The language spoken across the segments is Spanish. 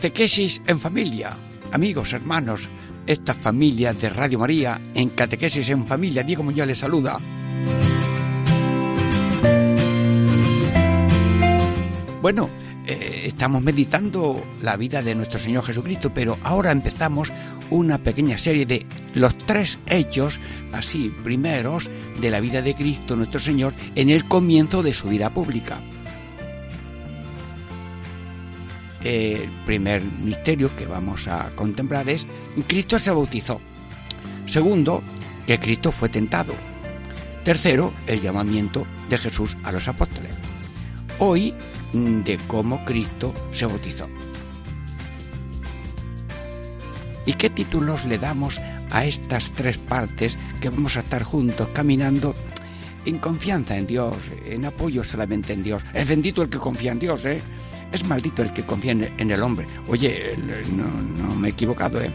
Catequesis en familia, amigos, hermanos, esta familia de Radio María en Catequesis en familia. Diego Muñoz les saluda. Bueno, eh, estamos meditando la vida de nuestro Señor Jesucristo, pero ahora empezamos una pequeña serie de los tres hechos, así primeros, de la vida de Cristo nuestro Señor en el comienzo de su vida pública. El primer misterio que vamos a contemplar es Cristo se bautizó. Segundo, que Cristo fue tentado. Tercero, el llamamiento de Jesús a los apóstoles. Hoy, mm, de cómo Cristo se bautizó. ¿Y qué títulos le damos a estas tres partes que vamos a estar juntos caminando en confianza en Dios, en apoyo solamente en Dios? Es bendito el que confía en Dios, ¿eh? Es maldito el que confía en el hombre. Oye, no, me he equivocado, ¿eh?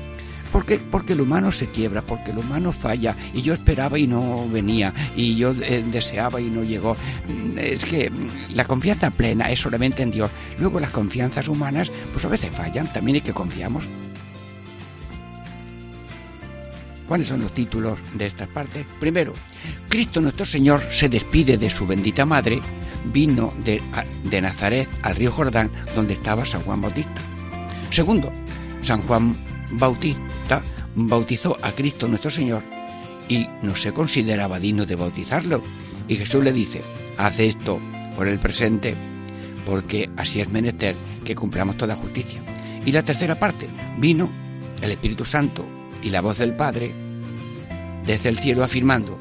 Porque, porque el humano se quiebra, porque el humano falla, y yo esperaba y no venía, y yo eh, deseaba y no llegó. Es que la confianza plena es solamente en Dios. Luego las confianzas humanas, pues a veces fallan, también hay que confiamos. ¿Cuáles son los títulos de estas partes? Primero, Cristo nuestro Señor se despide de su bendita madre, vino de, de Nazaret al río Jordán donde estaba San Juan Bautista. Segundo, San Juan Bautista bautizó a Cristo nuestro Señor y no se consideraba digno de bautizarlo. Y Jesús le dice, haz esto por el presente, porque así es menester que cumplamos toda justicia. Y la tercera parte, vino el Espíritu Santo y la voz del Padre desde el cielo afirmando,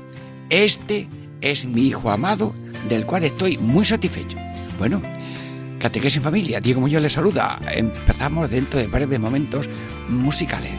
este es mi Hijo amado del cual estoy muy satisfecho. Bueno, Catequesis en Familia, Diego Muñoz les saluda. Empezamos dentro de breves momentos musicales.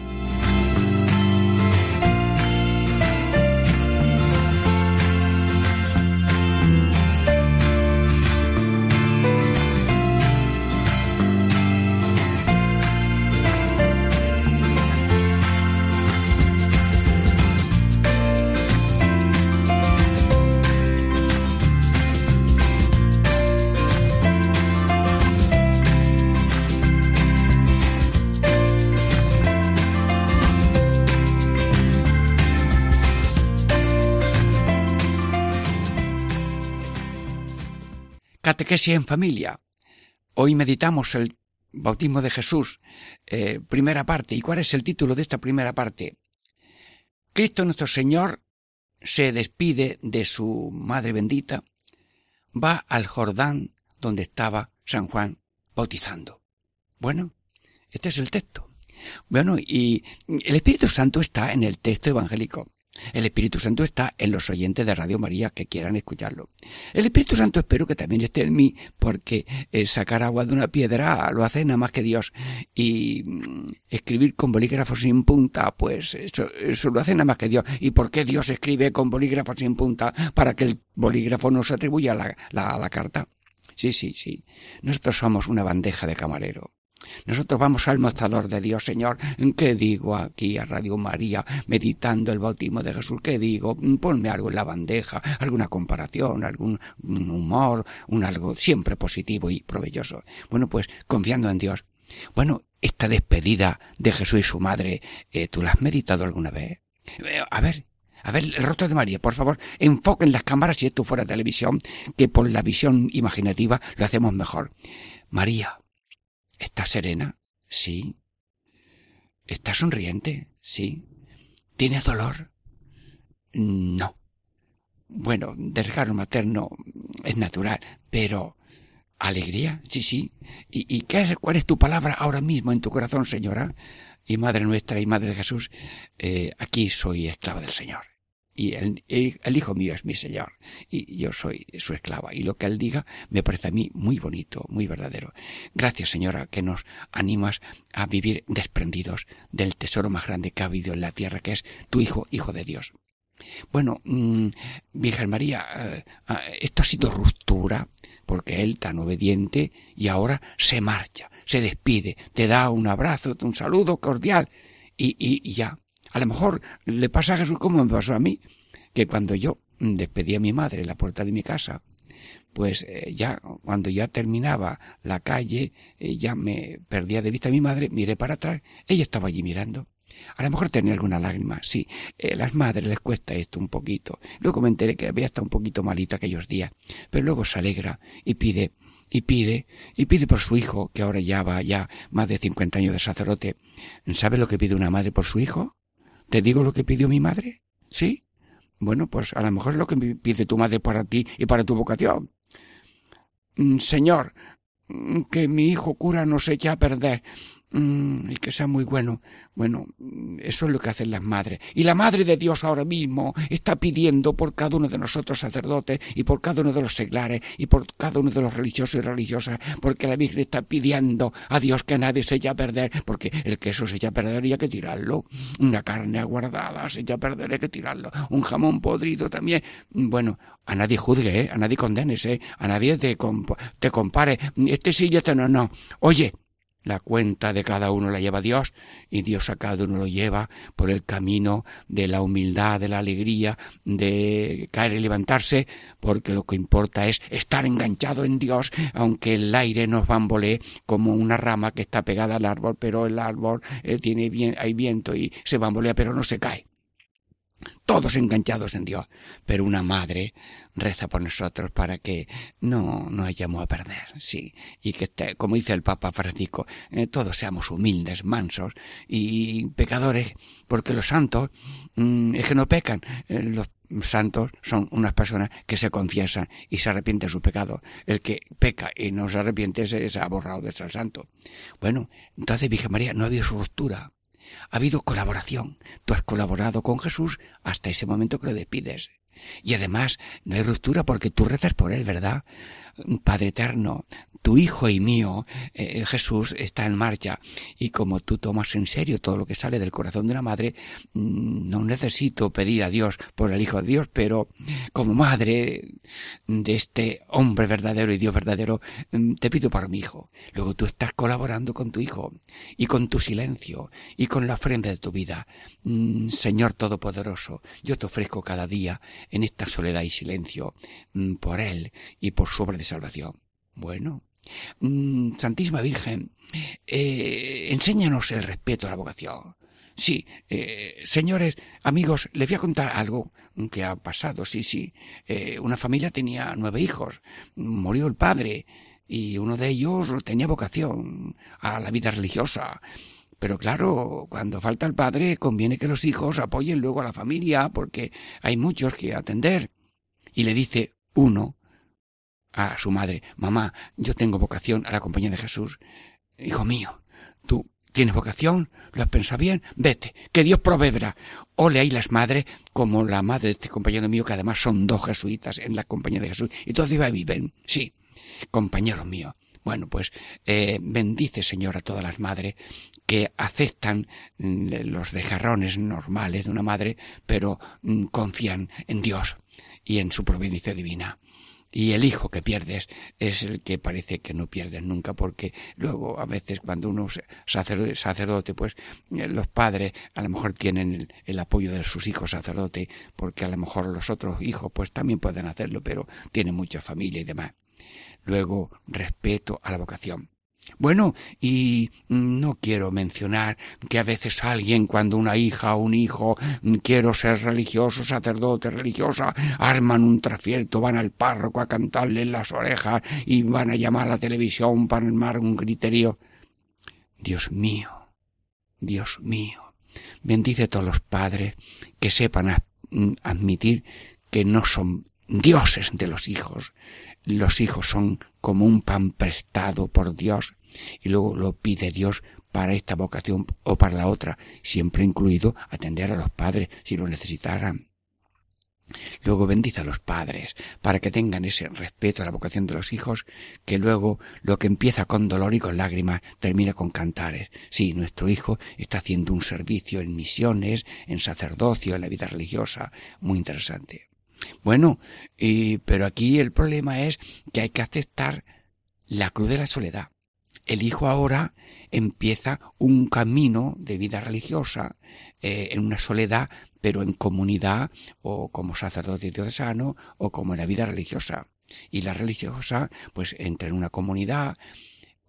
Catequesis en familia. Hoy meditamos el bautismo de Jesús, eh, primera parte. ¿Y cuál es el título de esta primera parte? Cristo nuestro Señor se despide de su Madre bendita, va al Jordán donde estaba San Juan bautizando. Bueno, este es el texto. Bueno, y el Espíritu Santo está en el texto evangélico. El Espíritu Santo está en los oyentes de Radio María que quieran escucharlo. El Espíritu Santo espero que también esté en mí, porque eh, sacar agua de una piedra lo hace nada más que Dios. Y mm, escribir con bolígrafo sin punta, pues eso, eso lo hace nada más que Dios. ¿Y por qué Dios escribe con bolígrafo sin punta? Para que el bolígrafo no se atribuya a la, la, la carta. Sí, sí, sí. Nosotros somos una bandeja de camarero. Nosotros vamos al mostrador de Dios, Señor. ¿Qué digo aquí a Radio María, meditando el bautismo de Jesús? ¿Qué digo? Ponme algo en la bandeja, alguna comparación, algún humor, un algo siempre positivo y provechoso. Bueno, pues confiando en Dios. Bueno, esta despedida de Jesús y su madre, eh, ¿tú la has meditado alguna vez? Eh, a ver, a ver, el rostro de María, por favor, enfoquen las cámaras si esto fuera televisión, que por la visión imaginativa lo hacemos mejor. María, ¿Está serena? Sí. ¿Está sonriente? Sí. ¿Tiene dolor? No. Bueno, desgarro materno es natural, pero alegría, sí, sí. ¿Y, qué es, cuál es tu palabra ahora mismo en tu corazón, señora? Y Madre nuestra y Madre de Jesús, eh, aquí soy esclava del Señor. Y el, el, hijo mío es mi señor y yo soy su esclava y lo que él diga me parece a mí muy bonito, muy verdadero. Gracias señora que nos animas a vivir desprendidos del tesoro más grande que ha habido en la tierra que es tu hijo, hijo de Dios. Bueno, mm, Virgen María, eh, ah, esto ha sido ruptura porque él tan obediente y ahora se marcha, se despide, te da un abrazo, un saludo cordial y, y ya a lo mejor le pasa a Jesús como me pasó a mí, que cuando yo despedí a mi madre en la puerta de mi casa, pues eh, ya cuando ya terminaba la calle, eh, ya me perdía de vista a mi madre, miré para atrás, ella estaba allí mirando. A lo mejor tenía alguna lágrima, sí. Eh, las madres les cuesta esto un poquito. Luego me enteré que había estado un poquito malita aquellos días, pero luego se alegra y pide, y pide, y pide por su hijo, que ahora ya va ya más de cincuenta años de sacerdote. ¿Sabe lo que pide una madre por su hijo? ¿Te digo lo que pidió mi madre? ¿Sí? Bueno, pues a lo mejor es lo que pide tu madre para ti y para tu vocación. Mm, señor, mm, que mi hijo cura no se eche a perder mm, y que sea muy bueno. Bueno, eso es lo que hacen las madres. Y la Madre de Dios ahora mismo está pidiendo por cada uno de nosotros sacerdotes y por cada uno de los seglares y por cada uno de los religiosos y religiosas, porque la Virgen está pidiendo a Dios que nadie se eche a perder, porque el queso se echa a perder hay que tirarlo. Una carne aguardada se echa a perder hay que tirarlo. Un jamón podrido también. Bueno, a nadie juzgue, ¿eh? a nadie condenes, ¿eh? a nadie te, te compare. Este sí y este no, no. Oye, la cuenta de cada uno la lleva Dios y Dios a cada uno lo lleva por el camino de la humildad, de la alegría, de caer y levantarse, porque lo que importa es estar enganchado en Dios, aunque el aire nos bambolee como una rama que está pegada al árbol, pero el árbol eh, tiene bien, hay viento y se bambolea, pero no se cae todos enganchados en Dios, pero una madre reza por nosotros para que no nos hayamos a perder, sí, y que como dice el Papa Francisco, eh, todos seamos humildes, mansos y pecadores, porque los santos mm, es que no pecan, eh, los santos son unas personas que se confiesan y se arrepienten de su pecado. El que peca y no se arrepiente se, se ha borrado de ser santo. Bueno, entonces Virgen María no ha habido su ruptura ha habido colaboración. Tú has colaborado con Jesús hasta ese momento que lo despides. Y además, no hay ruptura porque tú rezas por él, ¿verdad? Padre eterno, tu Hijo y mío, eh, Jesús, está en marcha. Y como tú tomas en serio todo lo que sale del corazón de una madre, mm, no necesito pedir a Dios por el Hijo de Dios, pero como madre de este hombre verdadero y Dios verdadero, mm, te pido por mi Hijo. Luego tú estás colaborando con tu Hijo y con tu silencio y con la ofrenda de tu vida. Mm, Señor Todopoderoso, yo te ofrezco cada día en esta soledad y silencio por Él y por su obra de salvación. Bueno, mm, Santísima Virgen, eh, enséñanos el respeto a la vocación. Sí, eh, señores, amigos, les voy a contar algo que ha pasado. Sí, sí. Eh, una familia tenía nueve hijos. Murió el padre y uno de ellos tenía vocación a la vida religiosa. Pero claro, cuando falta el padre, conviene que los hijos apoyen luego a la familia porque hay muchos que atender. Y le dice uno, a su madre, mamá, yo tengo vocación a la compañía de Jesús. Hijo mío, tú tienes vocación, lo has pensado bien, vete, que Dios proveerá. Ole ahí las madres, como la madre de este compañero mío, que además son dos jesuitas en la compañía de Jesús, y todavía viven, sí, compañero mío. Bueno, pues eh, bendice, Señor, a todas las madres que aceptan mm, los dejarrones normales de una madre, pero mm, confían en Dios y en su providencia divina y el hijo que pierdes es el que parece que no pierdes nunca porque luego a veces cuando uno es sacerdote pues eh, los padres a lo mejor tienen el, apoyo de sus hijos sacerdote porque a lo mejor los otros hijos pues también pueden hacerlo pero tienen mucha familia y demás. Luego respeto a la vocación bueno, y no quiero mencionar que a veces alguien, cuando una hija o un hijo, quiero ser religioso, sacerdote, religiosa, arman un trafierto, van al párroco a cantarle en las orejas y van a llamar a la televisión para armar un criterio. Dios mío, Dios mío, bendice a todos los padres que sepan admitir que no son dioses de los hijos. Los hijos son como un pan prestado por Dios y luego lo pide Dios para esta vocación o para la otra, siempre incluido atender a los padres si lo necesitaran. Luego bendice a los padres para que tengan ese respeto a la vocación de los hijos, que luego lo que empieza con dolor y con lágrimas termina con cantares. Sí, nuestro hijo está haciendo un servicio en misiones, en sacerdocio, en la vida religiosa, muy interesante. Bueno, y, pero aquí el problema es que hay que aceptar la cruz de la soledad. El hijo ahora empieza un camino de vida religiosa eh, en una soledad, pero en comunidad o como sacerdote diocesano o como en la vida religiosa. Y la religiosa, pues entra en una comunidad,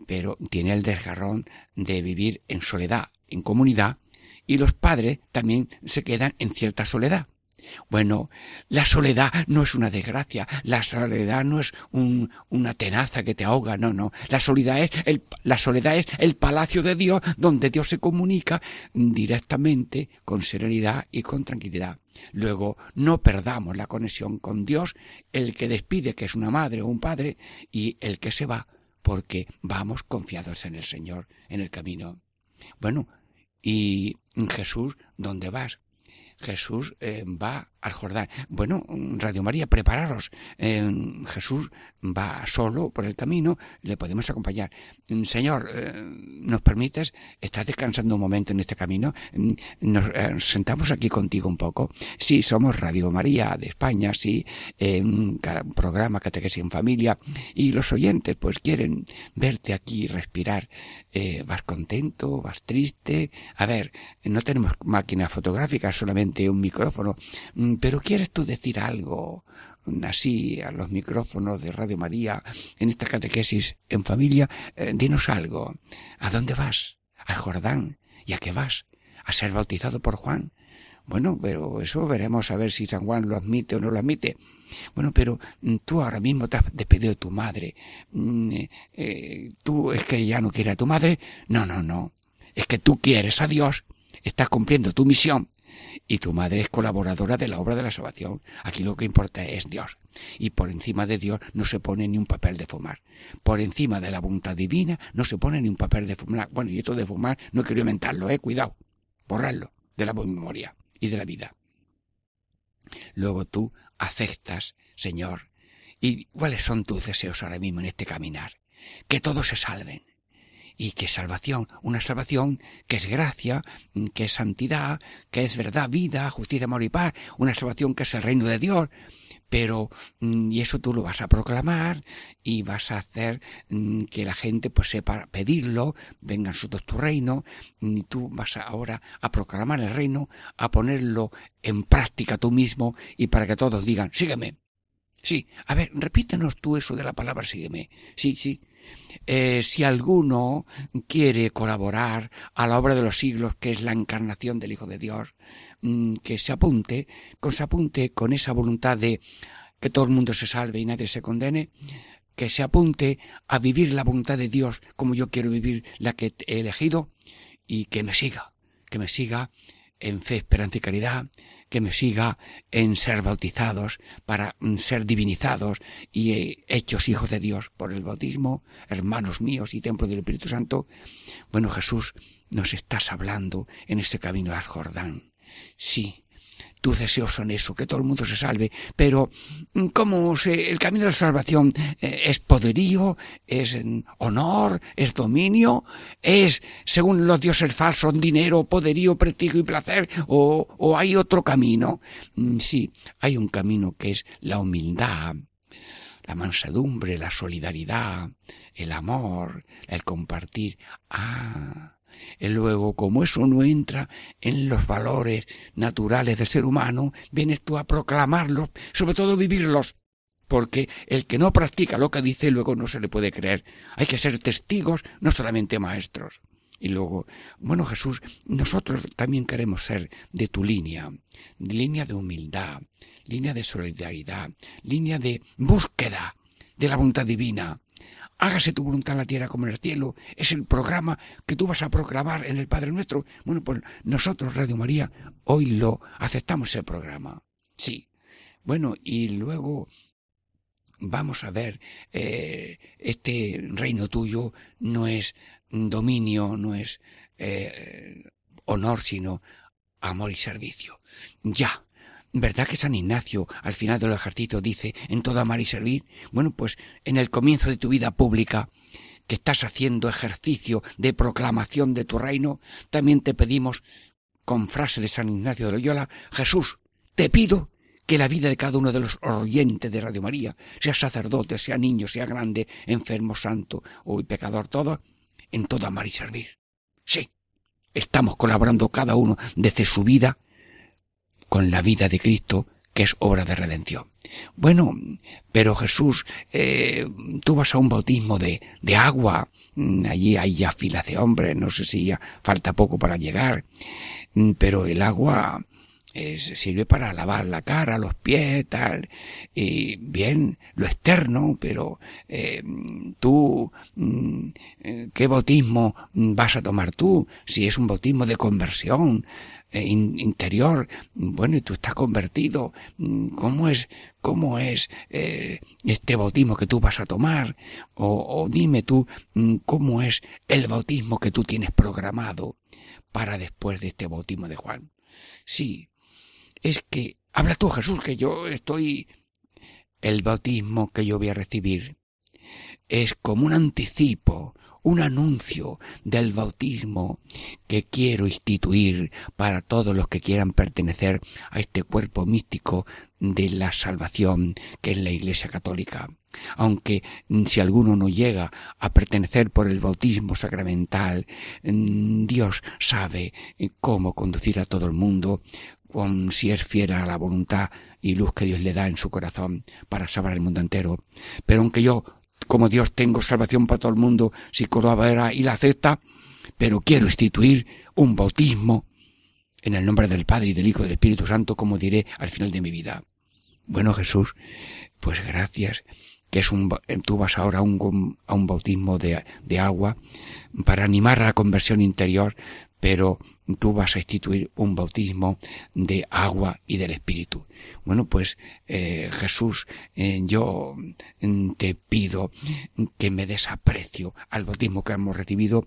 pero tiene el desgarrón de vivir en soledad, en comunidad, y los padres también se quedan en cierta soledad. Bueno, la soledad no es una desgracia, la soledad no es una tenaza que te ahoga, no, no. La soledad es el, la soledad es el palacio de Dios donde Dios se comunica directamente, con serenidad y con tranquilidad. Luego, no perdamos la conexión con Dios, el que despide, que es una madre o un padre, y el que se va, porque vamos confiados en el Señor, en el camino. Bueno, y Jesús, ¿dónde vas? Jesús eh, va al Jordán. Bueno, Radio María, prepararos. Eh, Jesús va solo por el camino, le podemos acompañar. Señor, eh, ¿nos permites? ¿Estás descansando un momento en este camino? Nos sentamos aquí contigo un poco. Sí, somos Radio María de España, sí, un programa Catequesis en Familia, y los oyentes pues quieren verte aquí respirar. ¿Vas contento? ¿Vas triste? A ver, no tenemos máquina fotográfica, solamente un micrófono mm, pero ¿quieres tú decir algo así a los micrófonos de Radio María en esta catequesis en familia? Eh, dinos algo. ¿A dónde vas? ¿Al Jordán? ¿Y a qué vas? ¿A ser bautizado por Juan? Bueno, pero eso veremos a ver si San Juan lo admite o no lo admite. Bueno, pero mm, tú ahora mismo te has despedido de tu madre. Mm, eh, eh, ¿Tú es que ya no quieres a tu madre? No, no, no. Es que tú quieres a Dios. Estás cumpliendo tu misión y tu madre es colaboradora de la obra de la salvación. Aquí lo que importa es Dios. Y por encima de Dios no se pone ni un papel de fumar. Por encima de la voluntad divina no se pone ni un papel de fumar. Bueno, y esto de fumar no quiero inventarlo, eh, cuidado. Borrarlo de la memoria y de la vida. Luego tú aceptas, Señor, y cuáles son tus deseos ahora mismo en este caminar. Que todos se salven y que salvación, una salvación que es gracia, que es santidad, que es verdad, vida, justicia, amor y paz, una salvación que es el reino de Dios, pero mm, y eso tú lo vas a proclamar y vas a hacer mm, que la gente pues sepa pedirlo, venga nosotros tu reino, y tú vas ahora a proclamar el reino, a ponerlo en práctica tú mismo y para que todos digan, sígueme. Sí, a ver, repítenos tú eso de la palabra sígueme. Sí, sí. Eh, si alguno quiere colaborar a la obra de los siglos, que es la encarnación del Hijo de Dios, mm, que se apunte, que se apunte con esa voluntad de que todo el mundo se salve y nadie se condene, que se apunte a vivir la voluntad de Dios como yo quiero vivir la que he elegido y que me siga, que me siga en fe, esperanza y caridad, que me siga en ser bautizados para mm, ser divinizados y eh, hechos hijos de Dios por el bautismo, hermanos míos y templo del Espíritu Santo. Bueno, Jesús, nos estás hablando en este camino al Jordán. Sí, tus deseos son eso, que todo el mundo se salve, pero mm, como se, el camino de la salvación eh, es poderío, es honor, es dominio, es, según los dioses falsos, dinero, poderío, prestigio y placer, o, o hay otro camino. Mm, sí, hay un camino que es la humildad, la mansedumbre, la solidaridad, el amor, el compartir. Ah, y luego, como eso no entra en los valores naturales del ser humano, vienes tú a proclamarlos, sobre todo vivirlos. Porque el que no practica lo que dice luego no se le puede creer. Hay que ser testigos, no solamente maestros. Y luego, bueno Jesús, nosotros también queremos ser de tu línea, línea de humildad, línea de solidaridad, línea de búsqueda de la voluntad divina, hágase tu voluntad en la tierra como en el cielo, es el programa que tú vas a proclamar en el Padre Nuestro. Bueno, pues nosotros, Radio María, hoy lo aceptamos el programa. Sí. Bueno, y luego vamos a ver, eh, este reino tuyo no es dominio, no es eh, honor, sino amor y servicio. Ya, ¿Verdad que San Ignacio al final del ejercicio dice en todo amar y servir? Bueno, pues en el comienzo de tu vida pública, que estás haciendo ejercicio de proclamación de tu reino, también te pedimos, con frase de San Ignacio de Loyola, Jesús, te pido que la vida de cada uno de los oyentes de Radio María, sea sacerdote, sea niño, sea grande, enfermo, santo o pecador, todo, en todo amar y servir. Sí, estamos colaborando cada uno desde su vida con la vida de Cristo, que es obra de redención. Bueno, pero Jesús, eh, tú vas a un bautismo de, de agua, mm, allí hay ya filas de hombres, no sé si ya falta poco para llegar, mm, pero el agua sirve para lavar la cara, los pies, tal, y bien, lo externo, pero eh, tú, mm, eh, ¿qué bautismo vas a tomar tú? Si es un bautismo de conversión, eh, interior, bueno, y tú estás convertido, mm, ¿cómo es, cómo es eh, este bautismo que tú vas a tomar? O, o dime tú, mm, ¿cómo es el bautismo que tú tienes programado para después de este bautismo de Juan? Sí, es que, habla tú Jesús, que yo estoy, el bautismo que yo voy a recibir es como un anticipo, un anuncio del bautismo que quiero instituir para todos los que quieran pertenecer a este cuerpo místico de la salvación que es la Iglesia Católica. Aunque mm, si alguno no llega a pertenecer por el bautismo sacramental, mm, Dios sabe eh, cómo conducir a todo el mundo con si es fiera a la voluntad y luz que Dios le da en su corazón para salvar el mundo entero. Pero aunque yo, como Dios, tengo salvación para todo el mundo, si colabora y la acepta, pero quiero instituir un bautismo en el nombre del Padre y del Hijo y del Espíritu Santo, como diré al final de mi vida. Bueno, Jesús, pues gracias, que es un, tú vas ahora a un, a un bautismo de, de agua para animar a la conversión interior, pero tú vas a instituir un bautismo de agua y del Espíritu. Bueno, pues eh, Jesús, eh, yo mm, te pido que me des aprecio al bautismo que hemos recibido,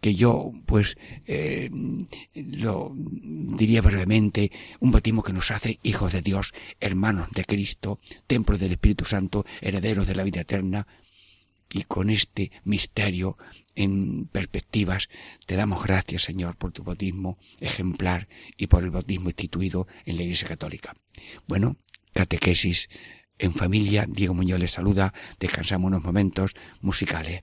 que yo, pues, eh, lo diría brevemente, un bautismo que nos hace hijos de Dios, hermanos de Cristo, templo del Espíritu Santo, herederos de la vida eterna, y con este misterio en perspectivas, te damos gracias, Señor, por tu bautismo ejemplar y por el bautismo instituido en la Iglesia Católica. Bueno, catequesis en familia, Diego Muñoz les saluda, descansamos unos momentos musicales.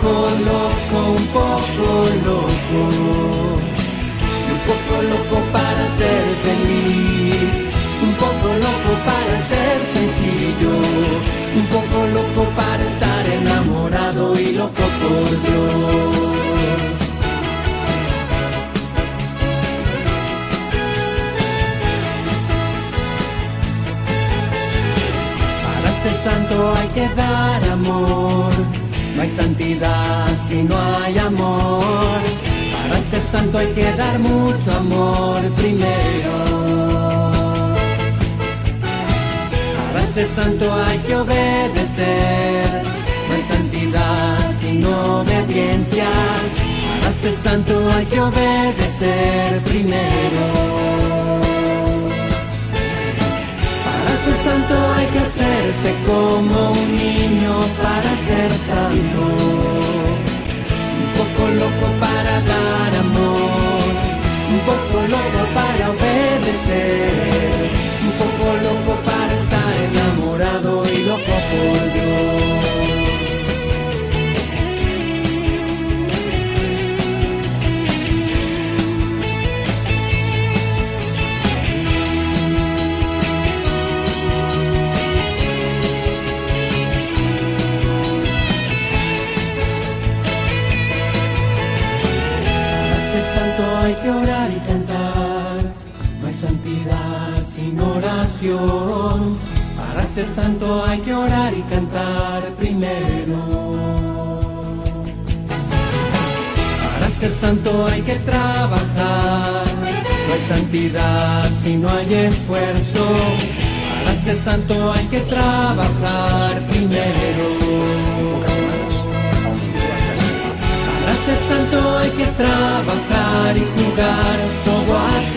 Poco loco, un poco loco. Un poco loco para ser feliz. Un poco loco para ser sencillo. Un poco loco para estar enamorado y loco por Dios. Para ser santo hay que dar amor no hay santidad si no hay amor. Para ser santo hay que dar mucho amor primero. Para ser santo hay que obedecer. No hay santidad sin obediencia. Para ser santo hay que obedecer primero ser santo hay que hacerse como un niño para ser santo. Un poco loco para dar amor, un poco loco para obedecer, un poco loco para estar enamorado y loco por Dios. Santidad sin oración. Para ser santo hay que orar y cantar primero. Para ser santo hay que trabajar. No hay santidad si no hay esfuerzo. Para ser santo hay que trabajar primero. Para ser santo hay que trabajar y jugar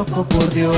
Loco por Dios.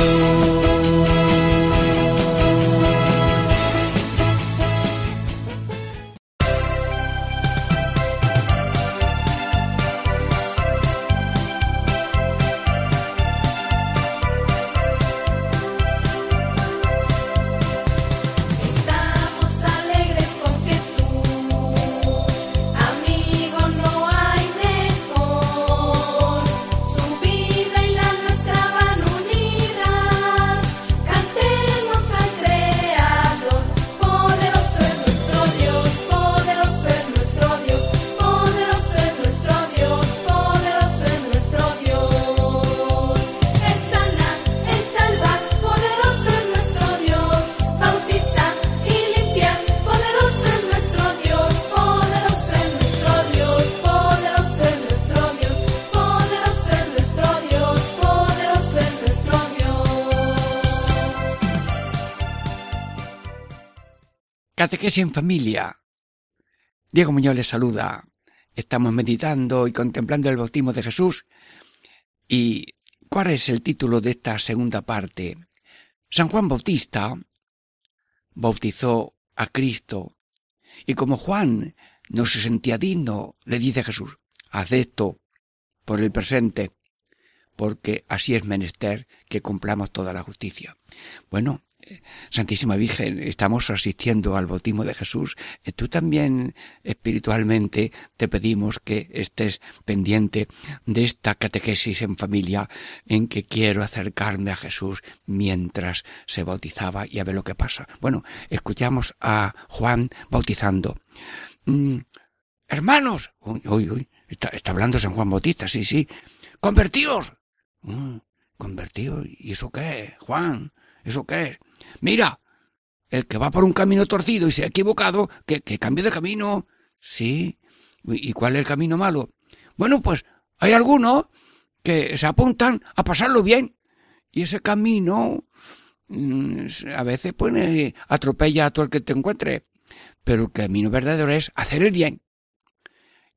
Catequesis en familia. Diego Muñoz les saluda. Estamos meditando y contemplando el bautismo de Jesús. ¿Y cuál es el título de esta segunda parte? San Juan Bautista bautizó a Cristo y como Juan no se sentía digno, le dice Jesús, haz esto por el presente, porque así es menester que cumplamos toda la justicia. Bueno, Santísima Virgen, estamos asistiendo al bautismo de Jesús. Eh, tú también espiritualmente te pedimos que estés pendiente de esta catequesis en familia en que quiero acercarme a Jesús mientras se bautizaba y a ver lo que pasa. Bueno, escuchamos a Juan bautizando. Mm, hermanos, uy, uy, está, hablando San Juan Bautista, sí, sí. Convertíos. Mm, convertíos. ¿Y eso qué Juan? ¿Eso qué es? Mira, el que va por un camino torcido y se ha equivocado, que, que cambie de camino. Sí. ¿Y cuál es el camino malo? Bueno, pues hay algunos que se apuntan a pasarlo bien. Y ese camino mm, a veces pues atropella a todo el que te encuentre. Pero el camino verdadero es hacer el bien.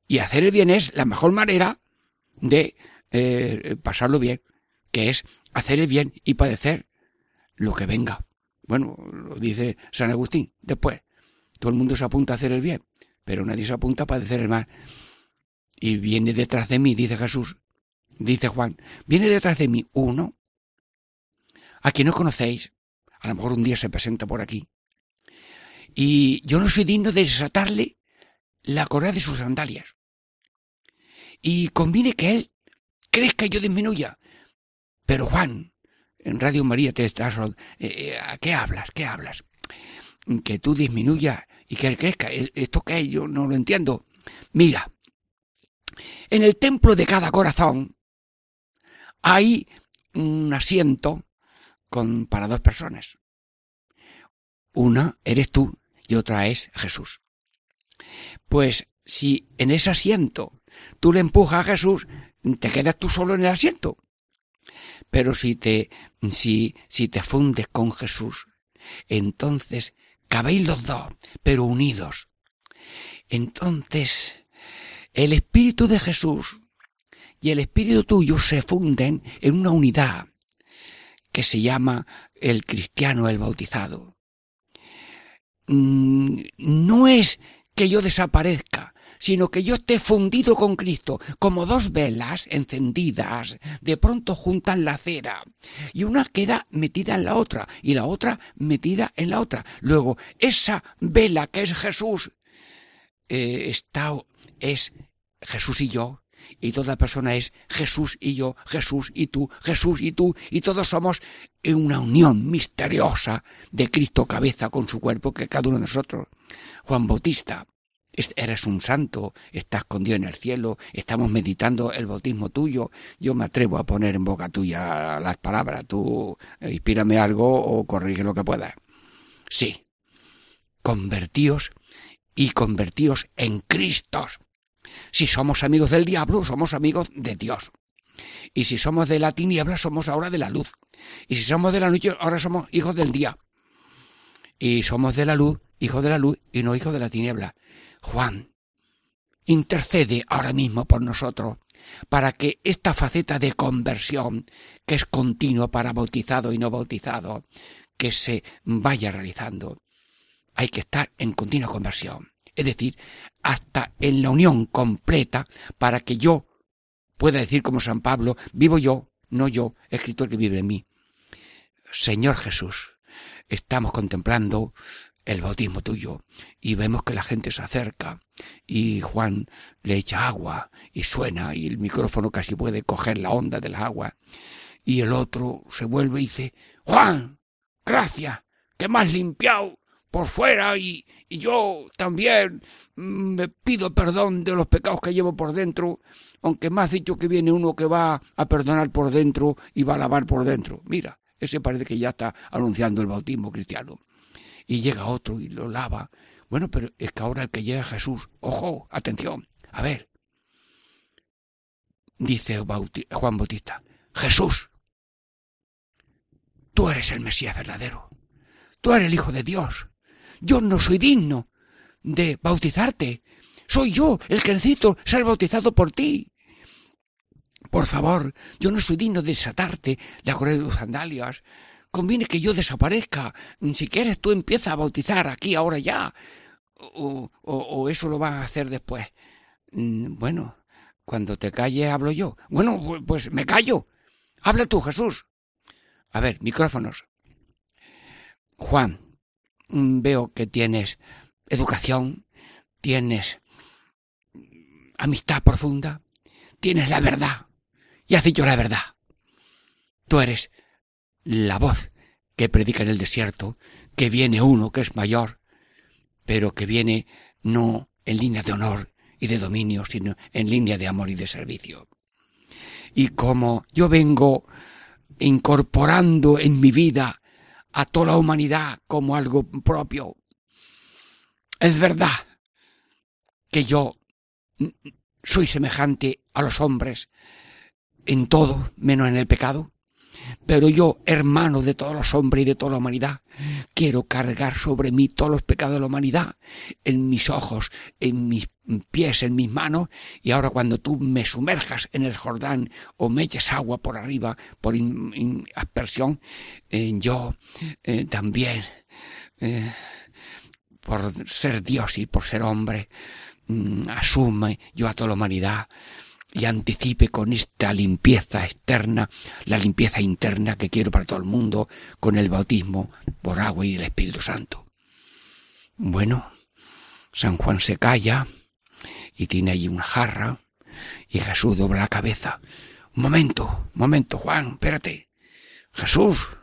Y hacer el bien es la mejor manera de eh, pasarlo bien, que es hacer el bien y padecer lo que venga. Bueno, lo dice San Agustín. Después, todo el mundo se apunta a hacer el bien, pero nadie se apunta a padecer el mal. Y viene detrás de mí, dice Jesús, dice Juan, viene detrás de mí uno a quien no conocéis, a lo mejor un día se presenta por aquí, y yo no soy digno de desatarle la correa de sus sandalias. Y conviene que él crezca y yo disminuya. Pero Juan, en Radio María te estás... Eh, eh, ¿Qué hablas? ¿Qué hablas? Que tú disminuya y que él crezca. ¿E-, ¿Esto qué? Yo no lo entiendo. Mira, en el templo de cada corazón hay un asiento con, para dos personas. Una eres tú y otra es Jesús. Pues si en ese asiento tú le empujas a Jesús, te quedas tú solo en el asiento. Pero si te, si, si te fundes con Jesús, entonces cabéis los dos, pero unidos. Entonces, el Espíritu de Jesús y el Espíritu tuyo se funden en una unidad que se llama el cristiano, el bautizado. mm, no es que yo desaparezca, sino que yo esté fundido con Cristo, como dos velas encendidas, de pronto juntan la cera, y una queda metida en la otra, y la otra metida en la otra. Luego, esa vela que es Jesús, eh, está, es Jesús y yo, y toda persona es Jesús y yo, Jesús y tú, Jesús y tú, y todos somos una unión misteriosa de Cristo cabeza con su cuerpo que cada uno de nosotros. Juan Bautista, eres un santo, estás escondido en el cielo, estamos meditando el bautismo tuyo. Yo me atrevo a poner en boca tuya las palabras, tú eh, inspírame algo o corrige lo que puedas. Sí, convertíos y convertíos en Cristos. Si somos amigos del diablo, somos amigos de Dios. Y si somos de la tiniebla, somos ahora de la luz. Y si somos de la noche, ahora somos hijos del día. Y somos de la luz, hijos de la luz y no hijos de la tiniebla. Juan, intercede ahora mismo por nosotros para que esta faceta de conversión, que es continua para bautizado y no bautizado, que se vaya realizando. Hay que estar en continua conversión es decir, hasta en la unión completa para que yo pueda decir como San Pablo, vivo yo, no yo, escritor que vive en mí. Señor Jesús, estamos contemplando el bautismo tuyo y vemos que la gente se acerca y Juan le echa agua y suena y el micrófono casi puede coger la onda del agua y el otro se vuelve y dice Juan, gracias, que me has limpiado por fuera y, yo también me pido perdón de los pecados que llevo por dentro, aunque me has dicho que viene uno que va a perdonar por dentro y va a lavar por dentro. Mira, ese parece que ya está anunciando el bautismo cristiano. Y llega otro y lo lava. Bueno, pero es que ahora el que llega Jesús, ojo, atención, a ver, dice Juan Bautista, Jesús, tú eres el Mesías verdadero, tú eres el Hijo de Dios, yo no soy digno de bautizarte. Soy yo el que necesito ser bautizado por ti. Por favor, yo no soy digno de desatarte de tus sandalias. Conviene que yo desaparezca. Si quieres, tú empieza a bautizar aquí, ahora ya. O, o, eso lo vas a hacer después. Mm, bueno, cuando te calles hablo yo. Bueno, pues me callo. Habla tú, Jesús. A ver, micrófonos. Juan, Mm, veo que tienes educación, tienes amistad profunda, tienes la verdad, y has dicho la verdad. Tú eres la voz que predica en el desierto, que viene uno que es mayor, pero que viene no en línea de honor y de dominio, sino en línea de amor y de servicio. Y como yo vengo incorporando en mi vida a toda la humanidad como algo propio. Es verdad que yo soy semejante a los hombres en todo, menos en el pecado. Pero yo, hermano de todos los hombres y de toda la humanidad, quiero cargar sobre mí todos los pecados de la humanidad, en mis ojos, en mis pies, en mis manos, y ahora cuando tú me sumerjas en el Jordán o me eches agua por arriba, por aspersión, eh, yo eh, también, eh, por ser Dios y por ser hombre, mm, asume yo a toda la humanidad, y anticipe con esta limpieza externa, la limpieza interna que quiero para todo el mundo, con el bautismo por agua y el Espíritu Santo. Bueno, San Juan se calla y tiene allí una jarra y Jesús dobla la cabeza. Un momento, un momento, Juan, espérate. Jesús,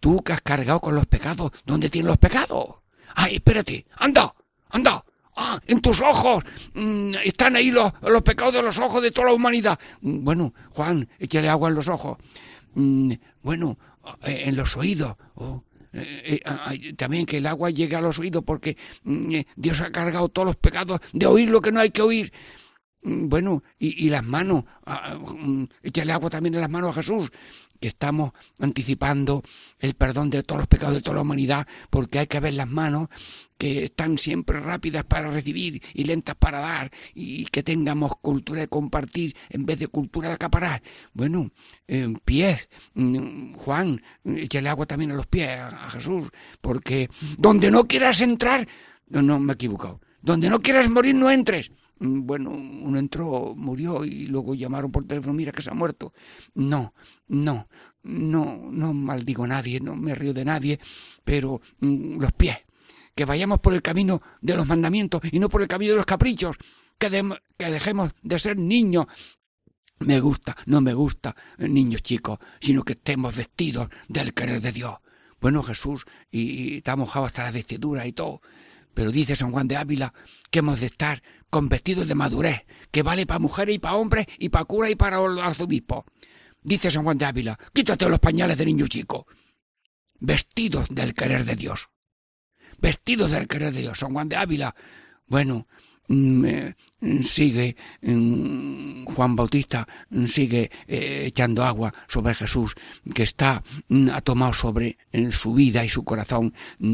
tú que has cargado con los pecados, ¿dónde tienes los pecados? Ay, espérate, anda, anda, Ah, en tus ojos mm, están ahí los, pecados de los ojos de toda la humanidad. Mm, bueno, Juan, échale agua en los ojos. Mm, bueno, eh, en los oídos. Oh, eh, eh, también que el agua llegue a los oídos porque Dios ha cargado todos los pecados de oír lo que no hay que oír. Mm, bueno, y, las manos, mm, échale agua también en las manos a Jesús, que estamos anticipando el perdón de todos los pecados de toda la humanidad, porque hay que ver las manos que están siempre rápidas para recibir y lentas para dar, y que tengamos cultura de compartir en vez de cultura de acaparar. Bueno, eh, pies, mm, Juan, échale agua también a los pies a, Jesús, porque donde no quieras entrar, no, no me he equivocado, donde no quieras morir no entres. Mm, bueno, uno entró, murió y luego llamaron por teléfono, mira que se ha muerto. No, no, no, no maldigo a nadie, no me río de nadie, pero mm, los pies, que vayamos por el camino de los mandamientos y no por el camino de los caprichos, que, que dejemos de ser niños. Me gusta, no me gusta, eh, niños chicos, sino que estemos vestidos del querer de Dios. Bueno, Jesús, y, y está mojado hasta la vestidura y todo. Pero dice San Juan de Ávila que hemos de estar con vestidos de madurez, que vale para mujeres y para hombres y para cura y para arzobispo. Dice San Juan de Ávila, quítate los pañales de niño chico. Vestidos del querer de Dios. Vestidos del querer de Dios. San Juan de Ávila. Bueno, sigue mm, Juan Bautista mm, sigue eh, echando agua sobre Jesús que está ha tomado sobre su vida y su corazón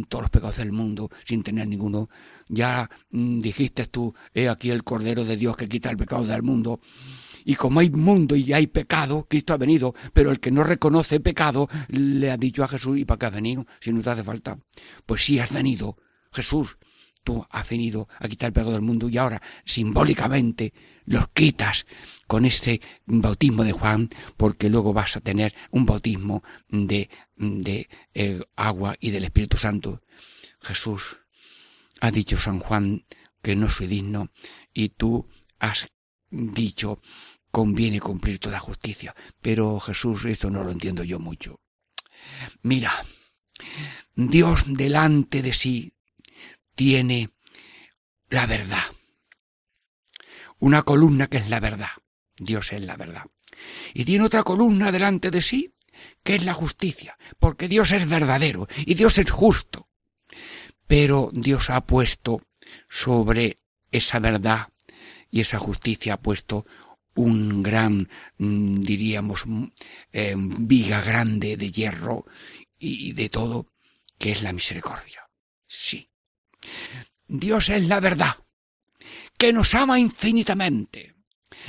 todos los pecados del mundo sin tener ninguno ya dijiste tú he aquí el cordero de Dios que quita el pecado del mundo y como hay mundo y hay pecado, Cristo ha venido, pero el que no reconoce pecado le ha dicho a Jesús, ¿y para qué has venido? Si no te hace falta. Pues sí has venido, Jesús, tú has venido a quitar el pecado del mundo y ahora simbólicamente los quitas con este bautismo de Juan porque luego vas a tener un bautismo de, de eh, agua y del Espíritu Santo. Jesús ha dicho San Juan que no soy digno y tú has dicho conviene cumplir toda justicia. Pero Jesús, esto no lo entiendo yo mucho. Mira, Dios delante de sí tiene la verdad. Una columna que es la verdad. Dios es la verdad. Y tiene otra columna delante de sí que es la justicia, porque Dios es verdadero y Dios es justo. Pero Dios ha puesto sobre esa verdad y esa justicia ha puesto un gran, mm, diríamos, mm, eh, viga grande de hierro y de todo, que es la misericordia. Sí. Dios es la verdad, que nos ama infinitamente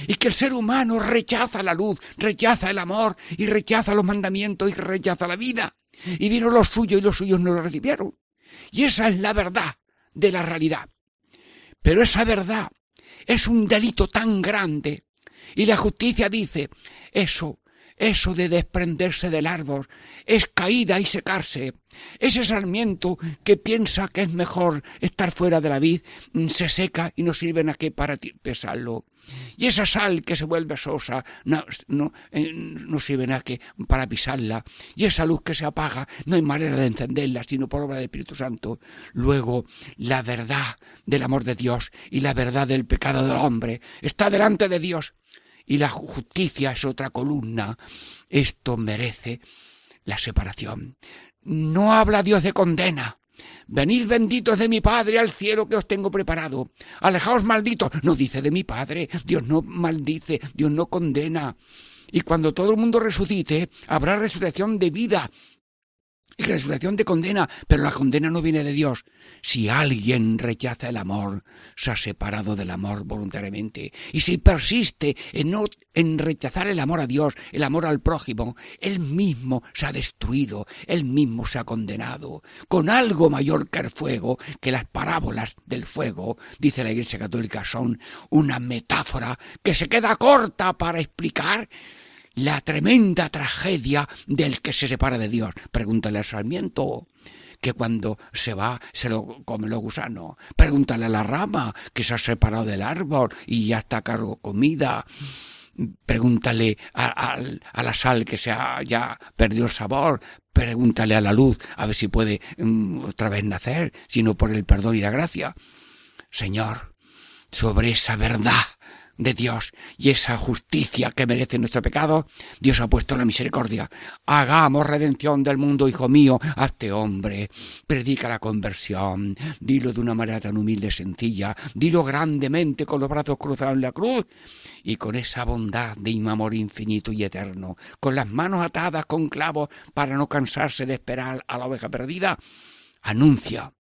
y que el ser humano rechaza la luz, rechaza el amor y rechaza los mandamientos y rechaza la vida. Y vino los suyos y los suyos no lo recibieron. Y esa es la verdad de la realidad. Pero esa verdad es un delito tan grande. Y la justicia dice, eso eso de desprenderse del árbol es caída y secarse. Ese sarmiento que piensa que es mejor estar fuera de la vid mm, se seca y no sirve a qué para pesarlo. Y esa sal que se vuelve sosa no, no, eh, no sirve a qué para pisarla. Y esa luz que se apaga no hay manera de encenderla sino por obra del Espíritu Santo. Luego, la verdad del amor de Dios y la verdad del pecado del hombre está delante de Dios y la justicia es otra columna, esto merece la separación. No habla Dios de condena. Venid benditos de mi Padre al cielo que os tengo preparado. Alejaos malditos. No dice de mi Padre. Dios no maldice. Dios no condena. Y cuando todo el mundo resucite, habrá resurrección de vida y resurrección de condena, pero la condena no viene de Dios. Si alguien rechaza el amor, se ha separado del amor voluntariamente. Y si persiste en, no, en rechazar el amor a Dios, el amor al prójimo, él mismo se ha destruido, él mismo se ha condenado. Con algo mayor que el fuego, que las parábolas del fuego, dice la Iglesia Católica, son una metáfora que se queda corta para explicar la tremenda tragedia del que se separa de Dios. Pregúntale al sarmiento que cuando se va se lo come los gusanos. Pregúntale a la rama que se ha separado del árbol y ya está cargo comida. Pregúntale a, la sal que se ha ya perdido el sabor. Pregúntale a la luz a ver si puede mm, otra vez nacer, sino por el perdón y la gracia. Señor, sobre esa verdad de Dios y esa justicia que merece nuestro pecado, Dios ha puesto la misericordia. Hagamos redención del mundo, hijo mío, hazte hombre, predica la conversión, dilo de una manera tan humilde y sencilla, dilo grandemente con los brazos cruzados en la cruz y con esa bondad de amor infinito y eterno, con las manos atadas con clavos para no cansarse de esperar a la oveja perdida, anuncia,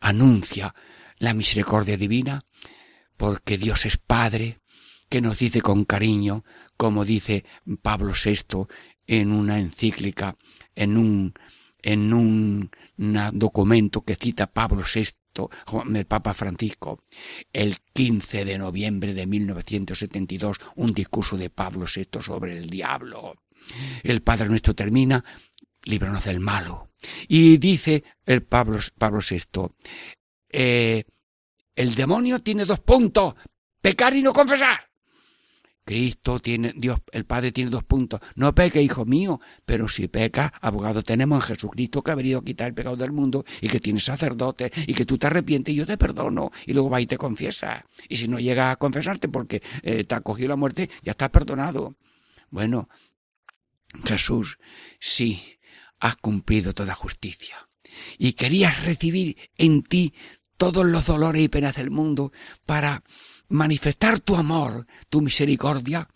anuncia la misericordia divina porque Dios es Padre, que nos dice con cariño, como dice Pablo VI en una encíclica, en un, en un documento que cita Pablo VI, el Papa Francisco, el 15 de noviembre de 1972, un discurso de Pablo VI sobre el diablo. El Padre nuestro termina, líbranos del malo. Y dice el Pablo, Pablo VI, eh, el demonio tiene dos puntos, pecar y no confesar. Cristo tiene, Dios, el Padre tiene dos puntos. No peque, hijo mío, pero si peca, abogado tenemos en Jesucristo que ha venido a quitar el pecado del mundo y que tiene sacerdote y que tú te arrepientes y yo te perdono y luego va y te confiesa. Y si no llega a confesarte porque eh, te ha cogido la muerte, ya estás perdonado. Bueno, Jesús, sí, has cumplido toda justicia y querías recibir en ti todos los dolores y penas del mundo para manifestar tu amor, tu misericordia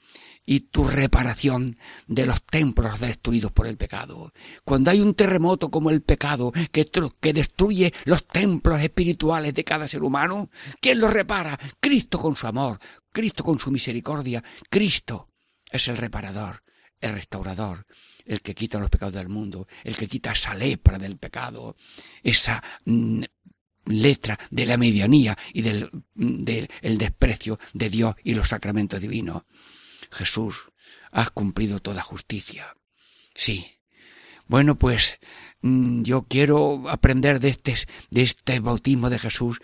y tu reparación de los templos destruidos por el pecado. Cuando hay un terremoto como el pecado que, que destruye los templos espirituales de cada ser humano, ¿quién los repara? Cristo con su amor, Cristo con su misericordia, Cristo es el reparador, el restaurador, el que quita los pecados del mundo, el que quita esa lepra del pecado, esa mm, letra de la medianía y del, del el desprecio de Dios y los sacramentos divinos. Jesús, has cumplido toda justicia. Sí. Bueno, pues mm, yo quiero aprender de este, de este bautismo de Jesús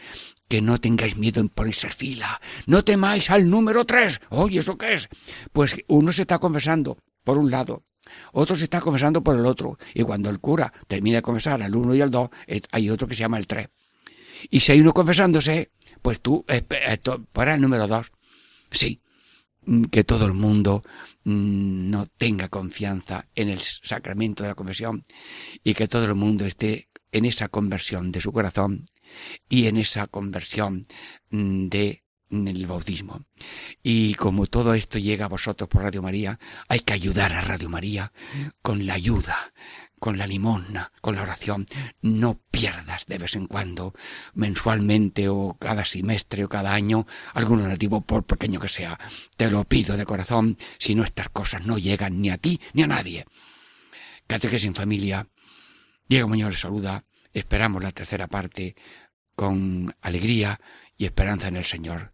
que no tengáis miedo en ponerse fila. No temáis al número tres. Oye, ¿eso qué es? Pues uno se está confesando por un lado, otro se está confesando por el otro. Y cuando el cura termina de confesar al uno y al dos, eh, hay otro que se llama el tres. Y si hay uno confesándose, pues tú, para el número dos. Sí, mm, que todo el mundo mm, no tenga confianza en el sacramento de la confesión y que todo el mundo esté en esa conversión de su corazón y en esa conversión mm, de el bautismo. Y como todo esto llega a vosotros por Radio María, hay que ayudar a Radio María con la ayuda con la limosna, con la oración. No pierdas de vez en cuando, mensualmente o cada semestre o cada año, algún donativo, por pequeño que sea. Te lo pido de corazón, si no estas cosas no llegan ni a ti ni a nadie. Catequesis en familia. Diego Muñoz les saluda. Esperamos la tercera parte con alegría y esperanza en el Señor.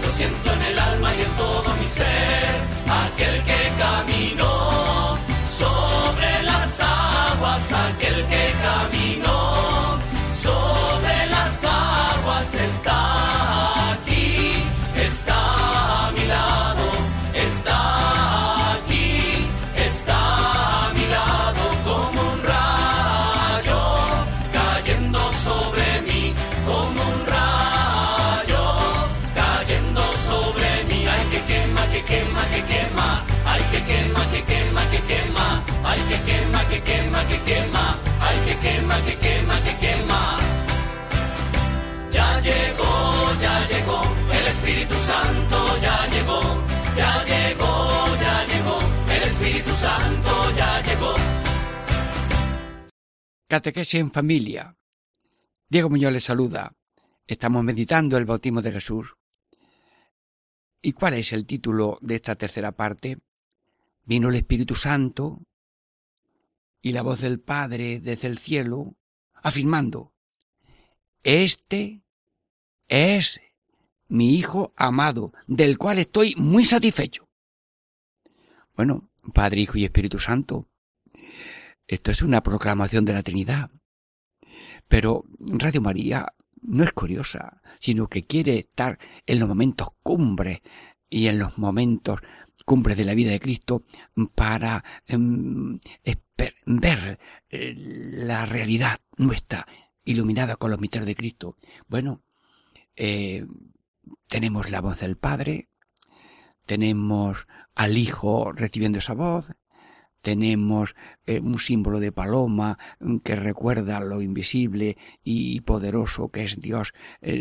Catequesis en familia. Diego Muñoz les saluda. Estamos meditando el bautismo de Jesús. ¿Y cuál es el título de esta tercera parte? Vino el Espíritu Santo, y la voz del Padre desde el cielo, afirmando, Este es mi Hijo amado, del cual estoy muy satisfecho. Bueno, Padre, Hijo y Espíritu Santo, esto es una proclamación de la Trinidad. Pero Radio María no es curiosa, sino que quiere estar en los momentos cumbres y en los momentos cumbres de la vida de Cristo para em, ver eh, la realidad nuestra iluminada con los misterios de Cristo. Bueno, eh, tenemos la voz del Padre, tenemos al Hijo recibiendo esa voz, tenemos eh, un símbolo de paloma mm, que recuerda lo invisible y poderoso que es Dios,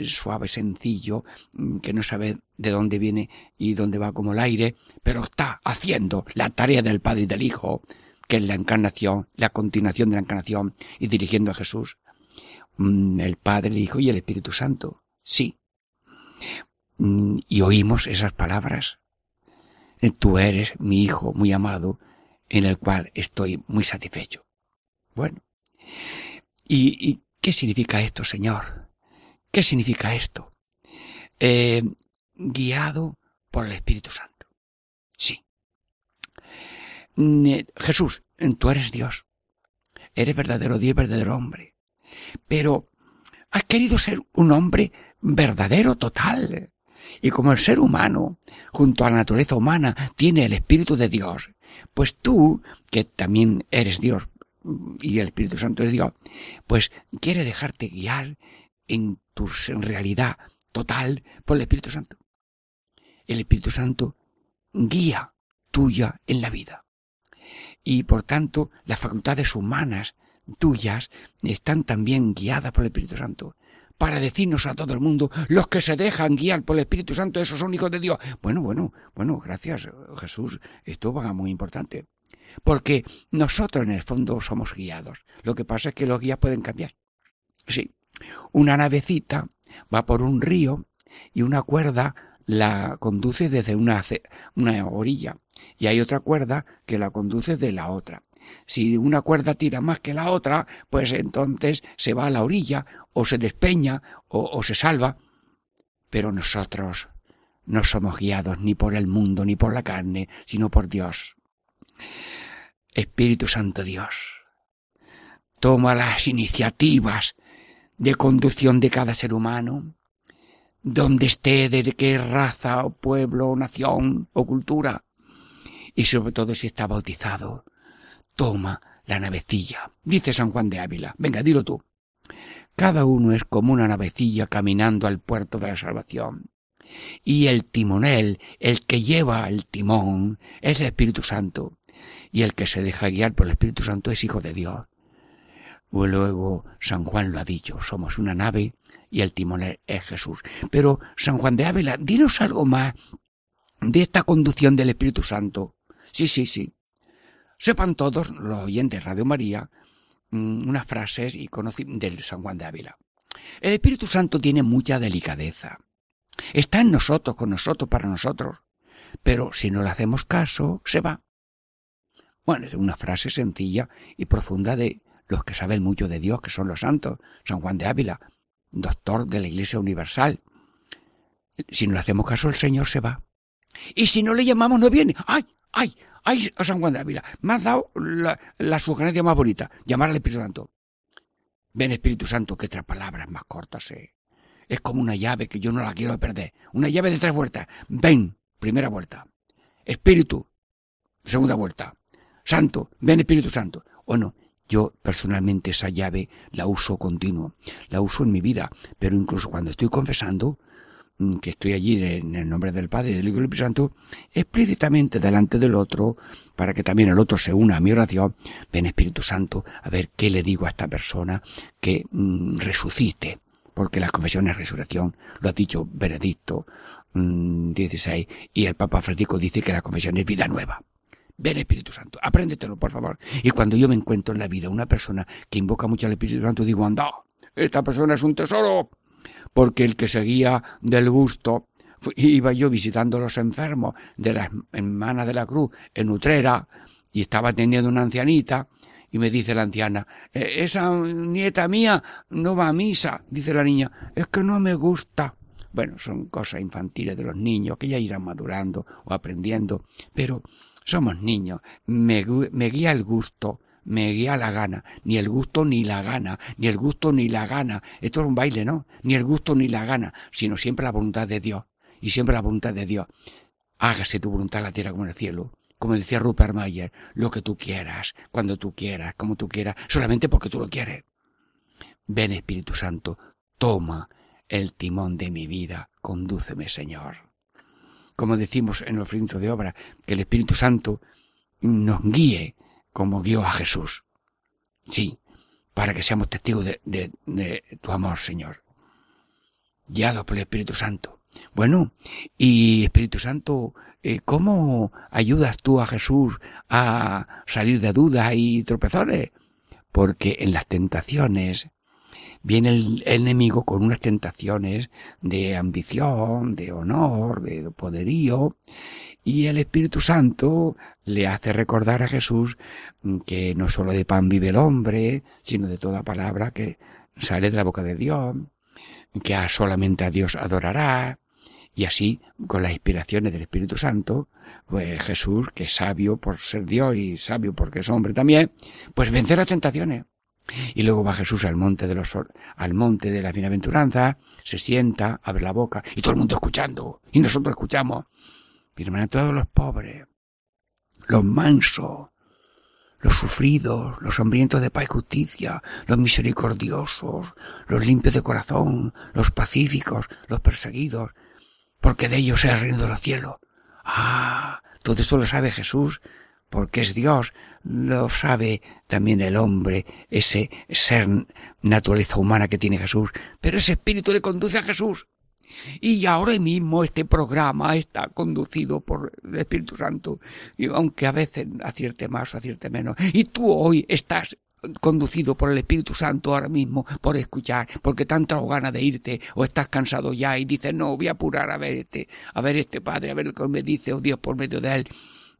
suave, sencillo, mm, que no sabe de dónde viene y dónde va como el aire, pero está haciendo la tarea del Padre y del Hijo, que es la encarnación, la continuación de la encarnación y dirigiendo a Jesús. Mm, el Padre, el Hijo y el Espíritu Santo. Sí. Y oímos esas palabras. Tú eres mi Hijo muy amado, en el cual estoy muy satisfecho. Bueno, ¿y, qué significa esto, Señor? ¿Qué significa esto? Eh, guiado por el Espíritu Santo. Sí. Mm, eh, Jesús, tú eres Dios. Eres verdadero Dios, verdadero hombre. Pero has querido ser un hombre verdadero, total. Y como el ser humano, junto a la naturaleza humana, tiene el Espíritu de Dios, pues tú, que también eres Dios y el Espíritu Santo es Dios, pues quiere dejarte guiar en tu realidad total por el Espíritu Santo. El Espíritu Santo guía tuya en la vida. Y por tanto, las facultades humanas tuyas están también guiadas por el Espíritu Santo para decirnos a todo el mundo, los que se dejan guiar por el Espíritu Santo, esos son hijos de Dios. Bueno, bueno, bueno, gracias Jesús, esto va muy importante. Porque nosotros en el fondo somos guiados. Lo que pasa es que los guías pueden cambiar. Sí, una navecita va por un río y una cuerda la conduce desde una, una orilla y hay otra cuerda que la conduce de la otra. Si una cuerda tira más que la otra, pues entonces se va a la orilla, o se despeña, o, se salva. Pero nosotros no somos guiados ni por el mundo, ni por la carne, sino por Dios. Espíritu Santo Dios, toma las iniciativas de conducción de cada ser humano, donde esté, de qué raza, o pueblo, o nación, o cultura, y sobre todo si está bautizado, toma la navecilla. Dice San Juan de Ávila. Venga, dilo tú. Cada uno es como una navecilla caminando al puerto de la salvación. Y el timonel, el que lleva el timón, es el Espíritu Santo. Y el que se deja guiar por el Espíritu Santo es hijo de Dios. Luego San Juan lo ha dicho, somos una nave y el timonel es Jesús. Pero San Juan de Ávila, dinos algo más de esta conducción del Espíritu Santo. Sí, sí, sí. Sepan todos los oyentes de Radio María mm, unas frases y del San Juan de Ávila. El Espíritu Santo tiene mucha delicadeza. Está en nosotros, con nosotros, para nosotros. Pero si no le hacemos caso, se va. Bueno, es una frase sencilla y profunda de los que saben mucho de Dios, que son los santos. San Juan de Ávila, doctor de la Iglesia Universal. Si no le hacemos caso, el Señor se va. Y si no le llamamos, no viene. ¡Ay! ¡Ay! ¡Ay, San Juan de Ávila! Me has dado la, sugerencia más bonita. Llamar al Espíritu Santo. Ven, Espíritu Santo, que tres palabras más cortas, eh. Es como una llave que yo no la quiero perder. Una llave de tres vueltas. Ven, primera vuelta. Espíritu, segunda vuelta. Santo, ven Espíritu Santo. Bueno, yo personalmente esa llave la uso continuo. La uso en mi vida. Pero incluso cuando estoy confesando, que estoy allí en el nombre del Padre y del Hijo y del Espíritu Santo, explícitamente delante del otro, para que también el otro se una a mi oración, ven Espíritu Santo, a ver qué le digo a esta persona que mm, resucite, porque la confesión es resurrección, lo ha dicho Benedicto XVI, mm, y el Papa Francisco dice que la confesión es vida nueva. Ven Espíritu Santo, apréndetelo, por favor. Y cuando yo me encuentro en la vida una persona que invoca mucho al Espíritu Santo, digo, anda, esta persona es un tesoro, porque el que seguía del gusto iba yo visitando los enfermos de la hermana de la cruz en Utrera y estaba atendiendo una ancianita y me dice la anciana, e, esa nieta mía no va a misa, dice la niña, es que no me gusta. Bueno, son cosas infantiles de los niños que ya irán madurando o aprendiendo, pero somos niños, me, me guía el gusto me guía la gana, ni el gusto ni la gana, ni el gusto ni la gana. Esto es un baile, ¿no? Ni el gusto ni la gana, sino siempre la voluntad de Dios. Y siempre la voluntad de Dios. Hágase tu voluntad en la tierra como en el cielo. Como decía Rupert Mayer, lo que tú quieras, cuando tú quieras, como tú quieras, solamente porque tú lo quieres. Ven Espíritu Santo, toma el timón de mi vida, condúceme Señor. Como decimos en el ofrendo de obra, que el Espíritu Santo nos guíe como guió a Jesús. Sí, para que seamos testigos de, de, tu amor, Señor. Guiado por el Espíritu Santo. Bueno, y Espíritu Santo, eh, ¿cómo ayudas tú a Jesús a salir de dudas y tropezones? Porque en las tentaciones viene el, enemigo con unas tentaciones de ambición, de honor, de poderío, y el Espíritu Santo le hace recordar a Jesús que no solo de pan vive el hombre, sino de toda palabra que sale de la boca de Dios, que solamente a Dios adorará, y así, con las inspiraciones del Espíritu Santo, pues Jesús, que es sabio por ser Dios y sabio porque es hombre también, pues vence las tentaciones. Y luego va Jesús al monte de los, al monte de la bienaventuranza, se sienta, abre la boca, y todo el mundo escuchando, y nosotros escuchamos. Todos los pobres, los mansos, los sufridos, los hambrientos de paz y justicia, los misericordiosos, los limpios de corazón, los pacíficos, los perseguidos, porque de ellos es el reino de los cielos. Ah, todo eso lo sabe Jesús, porque es Dios, lo sabe también el hombre, ese ser naturaleza humana que tiene Jesús, pero ese espíritu le conduce a Jesús. Y ahora mismo este programa está conducido por el Espíritu Santo, y aunque a veces acierte más o acierte menos. Y tú hoy estás conducido por el Espíritu Santo ahora mismo por escuchar, porque tantas ganas de irte o estás cansado ya y dices, no, voy a apurar a ver este, a ver este Padre, a ver lo que me dice, oh Dios, por medio de él.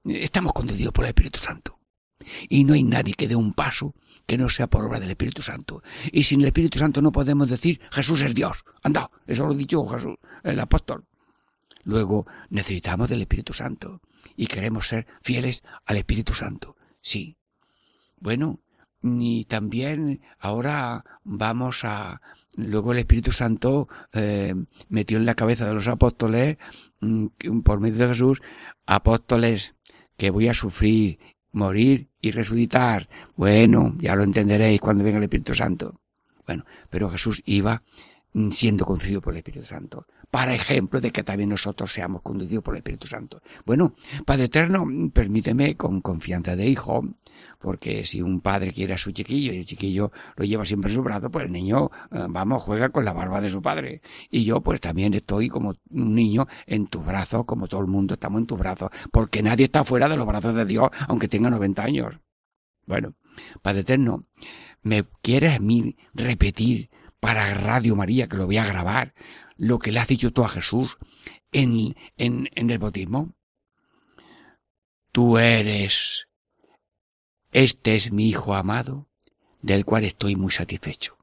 Estamos conducidos por el Espíritu Santo. Y no hay nadie que dé un paso que no sea por obra del Espíritu Santo. Y sin el Espíritu Santo no podemos decir Jesús es Dios. Anda, eso lo ha dicho Jesús, el apóstol. Luego necesitamos del Espíritu Santo y queremos ser fieles al Espíritu Santo. Sí. Bueno, y también ahora vamos a luego el Espíritu Santo eh, metió en la cabeza de los apóstoles mm, por medio de Jesús apóstoles que voy a sufrir morir y resucitar. Bueno, ya lo entenderéis cuando venga el Espíritu Santo. Bueno, pero Jesús iba mm, siendo conducido por el Espíritu Santo, para ejemplo de que también nosotros seamos conducidos por el Espíritu Santo. Bueno, Padre Eterno, permíteme con confianza de hijo, porque si un padre quiere a su chiquillo y el chiquillo lo lleva siempre en su brazo, pues el niño, eh, vamos, juega con la barba de su padre. Y yo pues también estoy como un niño en tu brazo, como todo el mundo estamos en tu brazo, porque nadie está fuera de los brazos de Dios, aunque tenga 90 años. Bueno, Padre Eterno, ¿me quieres a mí repetir para Radio María, que lo voy a grabar, lo que le has dicho tú a Jesús en, en, en el bautismo? Tú eres este es mi Hijo amado, del cual estoy muy satisfecho.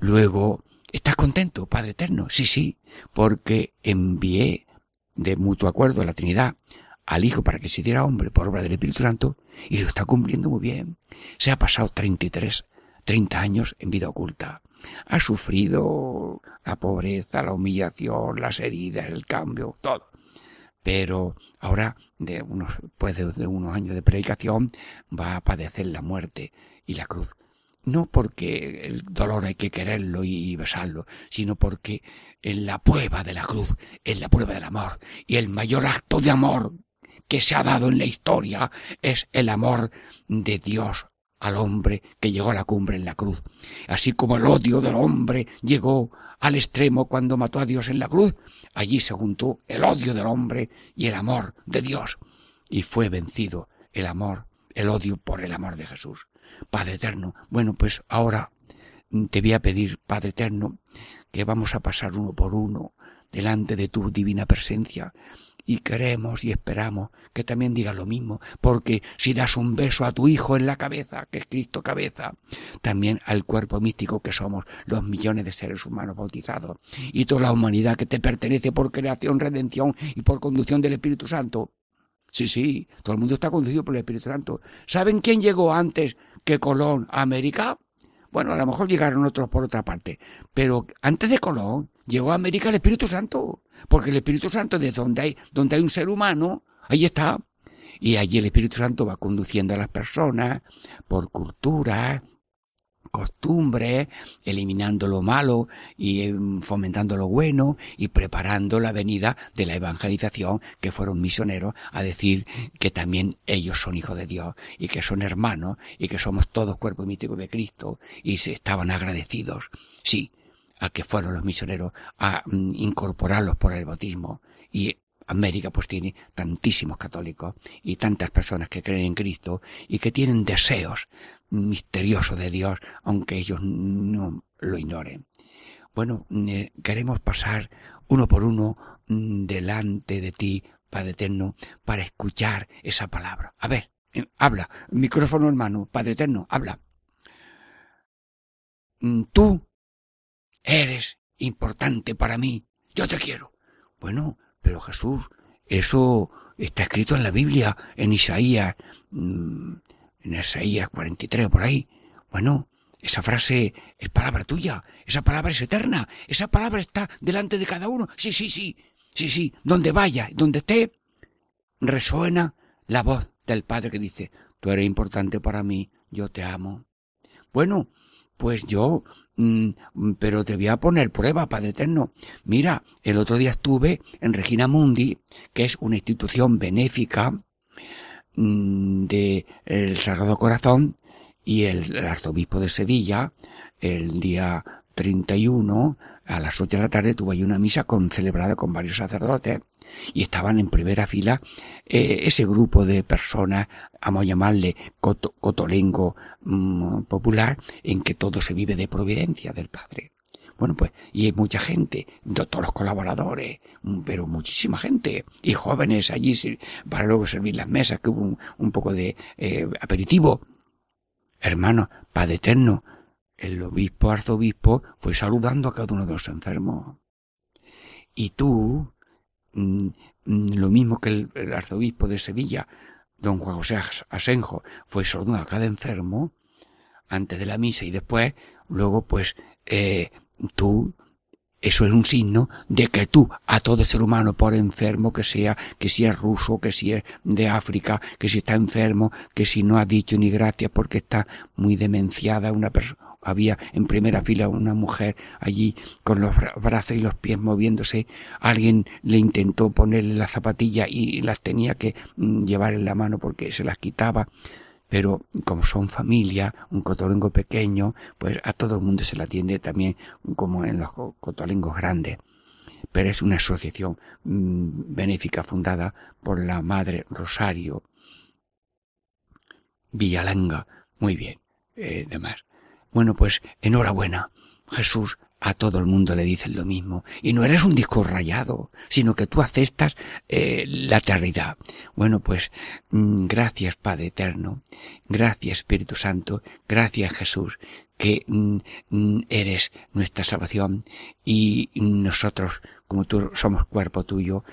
Luego, ¿estás contento, Padre Eterno? Sí, sí, porque envié de mutuo acuerdo a la Trinidad al Hijo para que se hiciera hombre por obra del Espíritu Santo y lo está cumpliendo muy bien. Se ha pasado 33, 30 años en vida oculta. Ha sufrido la pobreza, la humillación, las heridas, el cambio, todo pero ahora, de unos, pues de, unos años de predicación, va a padecer la muerte y la cruz. No porque el dolor hay que quererlo y besarlo, sino porque en la prueba de la cruz, en la prueba del amor, y el mayor acto de amor que se ha dado en la historia es el amor de Dios al hombre que llegó a la cumbre en la cruz. Así como el odio del hombre llegó al extremo cuando mató a Dios en la cruz, allí se juntó el odio del hombre y el amor de Dios, y fue vencido el amor, el odio por el amor de Jesús. Padre eterno, bueno, pues ahora te voy a pedir, Padre eterno, que vamos a pasar uno por uno delante de tu divina presencia y queremos y esperamos que también diga lo mismo, porque si das un beso a tu Hijo en la cabeza, que es Cristo cabeza, también al cuerpo místico que somos los millones de seres humanos bautizados, y toda la humanidad que te pertenece por creación, redención y por conducción del Espíritu Santo, Sí, sí, todo el mundo está conducido por el Espíritu Santo. ¿Saben quién llegó antes que Colón a América? Bueno, a lo mejor llegaron otros por otra parte, pero antes de Colón llegó a América el Espíritu Santo, porque el Espíritu Santo de donde hay, donde hay un ser humano, ahí está. Y allí el Espíritu Santo va conduciendo a las personas por cultura, costumbre, eliminando lo malo y em, fomentando lo bueno y preparando la venida de la evangelización que fueron misioneros a decir que también ellos son hijos de Dios y que son hermanos y que somos todos cuerpo mítico de Cristo y se estaban agradecidos, sí, a que fueron los misioneros a mm, incorporarlos por el bautismo. Y América pues tiene tantísimos católicos y tantas personas que creen en Cristo y que tienen deseos misterioso de Dios, aunque ellos no lo ignoren. Bueno, eh, queremos pasar uno por uno mm, delante de ti, Padre Eterno, para escuchar esa palabra. A ver, eh, habla, micrófono hermano, Padre Eterno, habla. Mm, tú eres importante para mí, yo te quiero. Bueno, pero Jesús, eso está escrito en la Biblia, en Isaías, mm, en Isaías 43 por ahí. Bueno, esa frase es palabra tuya, esa palabra es eterna, esa palabra está delante de cada uno. Sí, sí, sí, sí, sí, donde vaya, donde esté, resuena la voz del Padre que dice, tú eres importante para mí, yo te amo. Bueno, pues yo, mm, pero te voy a poner prueba, Padre Eterno. Mira, el otro día estuve en Regina Mundi, que es una institución benéfica de el Sagrado Corazón y el, arzobispo de Sevilla el día 31 a las 8 de la tarde tuvo ahí una misa con celebrada con varios sacerdotes y estaban en primera fila eh, ese grupo de personas, vamos a llamarle cotolengo mm, popular, en que todo se vive de providencia del Padre. Bueno, pues, y hay mucha gente, todos los colaboradores, mm, pero muchísima gente, y jóvenes allí para luego servir las mesas, que hubo un, poco de eh, aperitivo. Hermano, Padre Eterno, el obispo, arzobispo, fue saludando a cada uno de los enfermos. Y tú, mm, mm, lo mismo que el, el, arzobispo de Sevilla, don Juan José Asenjo, fue saludando a cada enfermo, antes de la misa y después, luego pues, eh, tú, eso es un signo de que tú, a todo ser humano, por enfermo que sea, que si es ruso, que si es de África, que si está enfermo, que si no ha dicho ni gracias porque está muy demenciada una persona, había en primera fila una mujer allí con los brazos y los pies moviéndose, alguien le intentó ponerle la zapatilla y las tenía que mm, llevar en la mano porque se las quitaba pero como son familia, un cotolengo pequeño, pues a todo el mundo se le atiende también como en los cotolengos grandes. Pero es una asociación mm, benéfica fundada por la Madre Rosario Villalanga. Muy bien, eh, demás. Bueno, pues enhorabuena. Jesús a todo el mundo le dicen lo mismo. Y no eres un disco rayado, sino que tú aceptas eh, la caridad. Bueno, pues mm, gracias Padre Eterno, gracias Espíritu Santo, gracias Jesús, que mm, mm, eres nuestra salvación. Y nosotros, como tú somos cuerpo tuyo,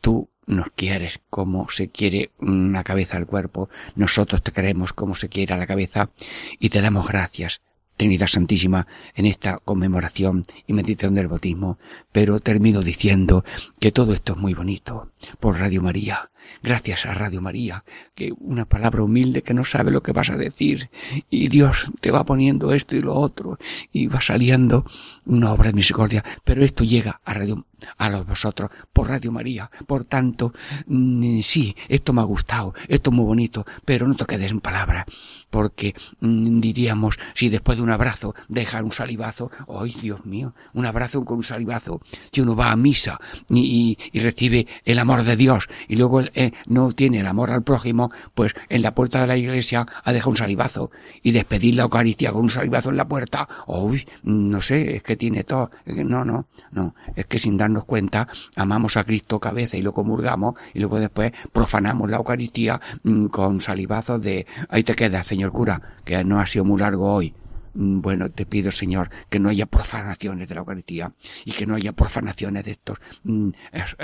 tú nos quieres como se quiere una cabeza al cuerpo, nosotros te queremos como se quiere a la cabeza. Y te damos gracias Trinidad Santísima en esta conmemoración y meditación del bautismo, pero termino diciendo que todo esto es muy bonito por Radio María, gracias a Radio María, que una palabra humilde que no sabe lo que vas a decir y Dios te va poniendo esto y lo otro y va saliendo una obra de misericordia, pero esto llega a Radio a los vosotros por Radio María. Por tanto, mm, sí, esto me ha gustado, esto es muy bonito, pero no te quedes en palabras, porque mm, diríamos, si después de un abrazo dejar un salivazo, ¡ay Dios mío! Un abrazo con un salivazo, si uno va a misa y, y, recibe el amor de Dios y luego eh, no tiene el amor al prójimo, pues en la puerta de la iglesia ha dejado un salivazo y despedir la Eucaristía con un salivazo en la puerta, ¡ay! No sé, es que tiene todo, no, no, no, es que sin darnos cuenta amamos a Cristo cabeza y lo comulgamos y luego después profanamos la Eucaristía mm, con salivazos de ahí te quedas, señor cura, que no ha sido muy largo hoy. Mm, bueno, te pido, Señor, que no haya profanaciones de la Eucaristía y que no haya profanaciones de estos mm,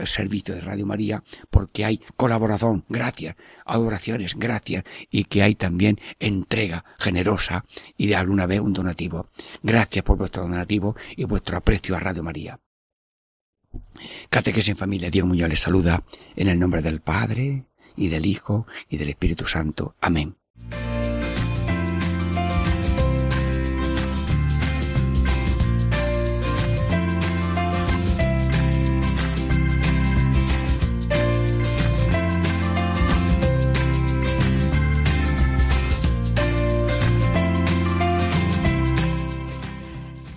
servicios de Radio María, porque hay colaboración, gracias, oraciones, gracias, y que hay también entrega generosa y de alguna vez un donativo. Gracias por vuestro donativo y vuestro aprecio a Radio María. Catequesis en familia, Dios Muñoz les saluda en el nombre del Padre, y del Hijo, y del Espíritu Santo. Amén.